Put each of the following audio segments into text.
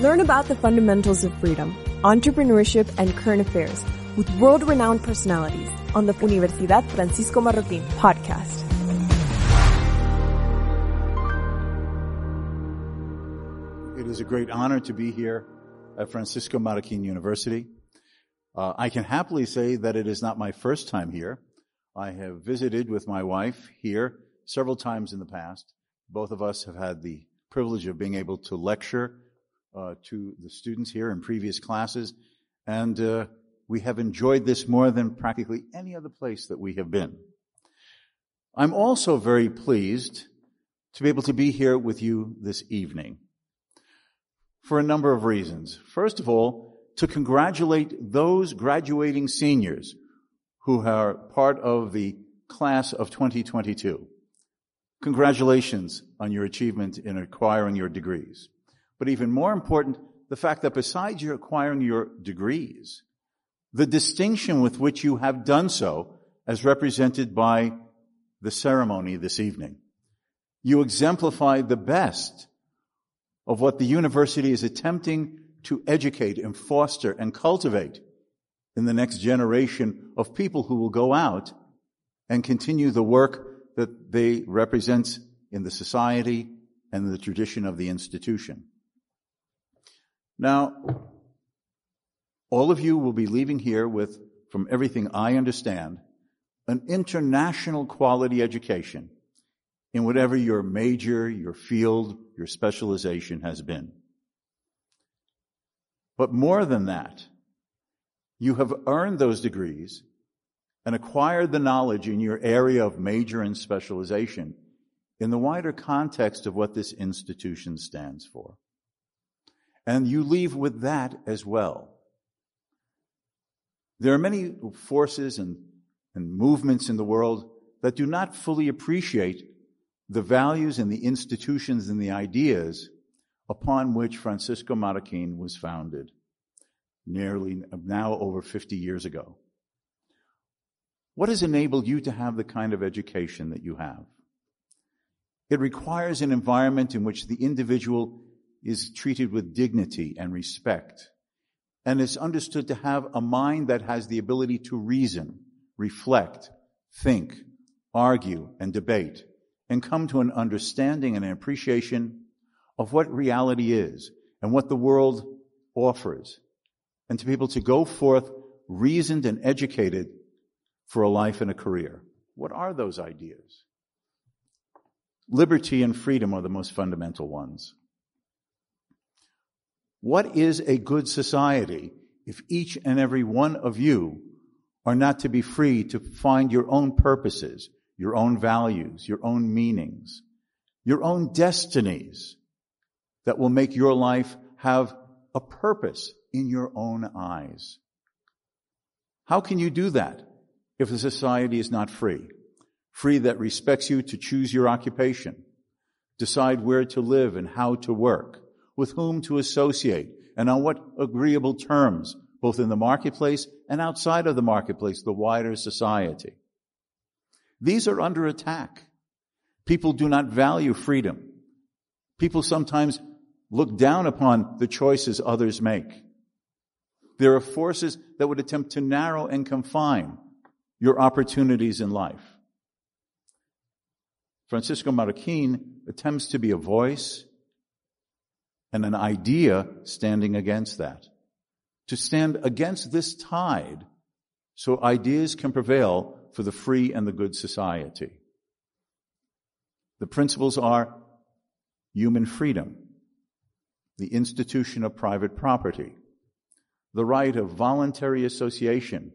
Learn about the fundamentals of freedom, entrepreneurship, and current affairs with world-renowned personalities on the Universidad Francisco Marroquín podcast. It is a great honor to be here at Francisco Marroquín University. Uh, I can happily say that it is not my first time here. I have visited with my wife here several times in the past. Both of us have had the privilege of being able to lecture uh, to the students here in previous classes, and uh, we have enjoyed this more than practically any other place that we have been. I'm also very pleased to be able to be here with you this evening for a number of reasons. First of all, to congratulate those graduating seniors who are part of the class of 2022. Congratulations on your achievement in acquiring your degrees. But even more important, the fact that besides your acquiring your degrees, the distinction with which you have done so as represented by the ceremony this evening. You exemplify the best of what the university is attempting to educate and foster and cultivate in the next generation of people who will go out and continue the work that they represent in the society and the tradition of the institution. Now, all of you will be leaving here with, from everything I understand, an international quality education in whatever your major, your field, your specialization has been. But more than that, you have earned those degrees and acquired the knowledge in your area of major and specialization in the wider context of what this institution stands for. And you leave with that as well. There are many forces and, and movements in the world that do not fully appreciate the values and the institutions and the ideas upon which Francisco Marroquín was founded nearly now over 50 years ago. What has enabled you to have the kind of education that you have? It requires an environment in which the individual is treated with dignity and respect and is understood to have a mind that has the ability to reason, reflect, think, argue, and debate and come to an understanding and an appreciation of what reality is and what the world offers and to be able to go forth reasoned and educated for a life and a career. What are those ideas? Liberty and freedom are the most fundamental ones. What is a good society if each and every one of you are not to be free to find your own purposes, your own values, your own meanings, your own destinies that will make your life have a purpose in your own eyes. How can you do that if the society is not free? Free that respects you to choose your occupation, decide where to live and how to work, with whom to associate, and on what agreeable terms, both in the marketplace and outside of the marketplace, the wider society. These are under attack. People do not value freedom. People sometimes look down upon the choices others make. There are forces that would attempt to narrow and confine your opportunities in life. Francisco Marroquín attempts to be a voice and an idea standing against that. To stand against this tide so ideas can prevail for the free and the good society. The principles are human freedom, the institution of private property, the right of voluntary association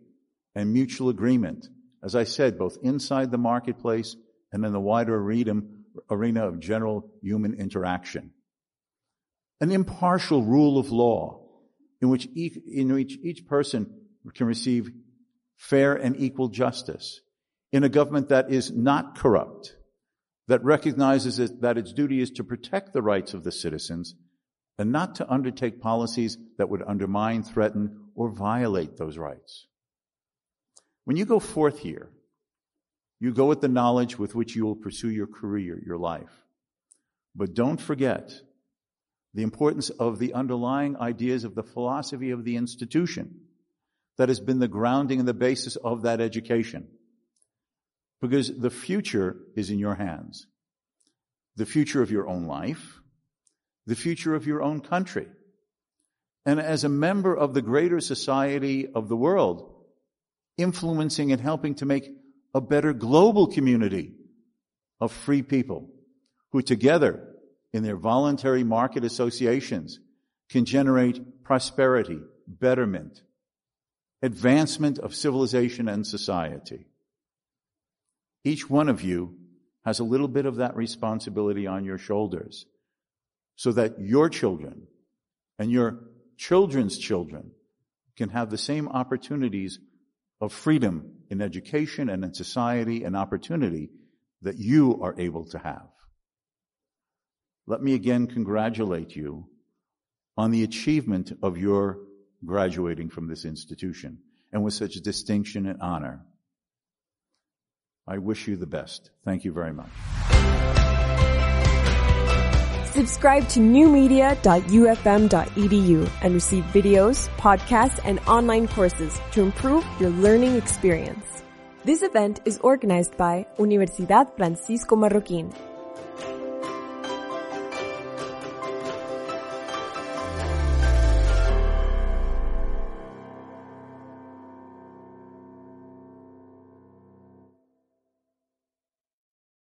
and mutual agreement, as I said, both inside the marketplace and in the wider arena of general human interaction. An impartial rule of law in which each, in which each person can receive fair and equal justice in a government that is not corrupt, that recognizes that its duty is to protect the rights of the citizens and not to undertake policies that would undermine, threaten, or violate those rights. When you go forth here, you go with the knowledge with which you will pursue your career, your life. But don't forget the importance of the underlying ideas of the philosophy of the institution that has been the grounding and the basis of that education. Because the future is in your hands. The future of your own life, the future of your own country. And as a member of the greater society of the world, influencing and helping to make a better global community of free people who together in their voluntary market associations can generate prosperity, betterment, advancement of civilization and society. Each one of you has a little bit of that responsibility on your shoulders so that your children and your children's children can have the same opportunities of freedom in education and in society and opportunity that you are able to have. Let me again congratulate you on the achievement of your graduating from this institution and with such distinction and honor. I wish you the best. Thank you very much. Subscribe to newmedia.ufm.edu and receive videos, podcasts, and online courses to improve your learning experience. This event is organized by Universidad Francisco Marroquín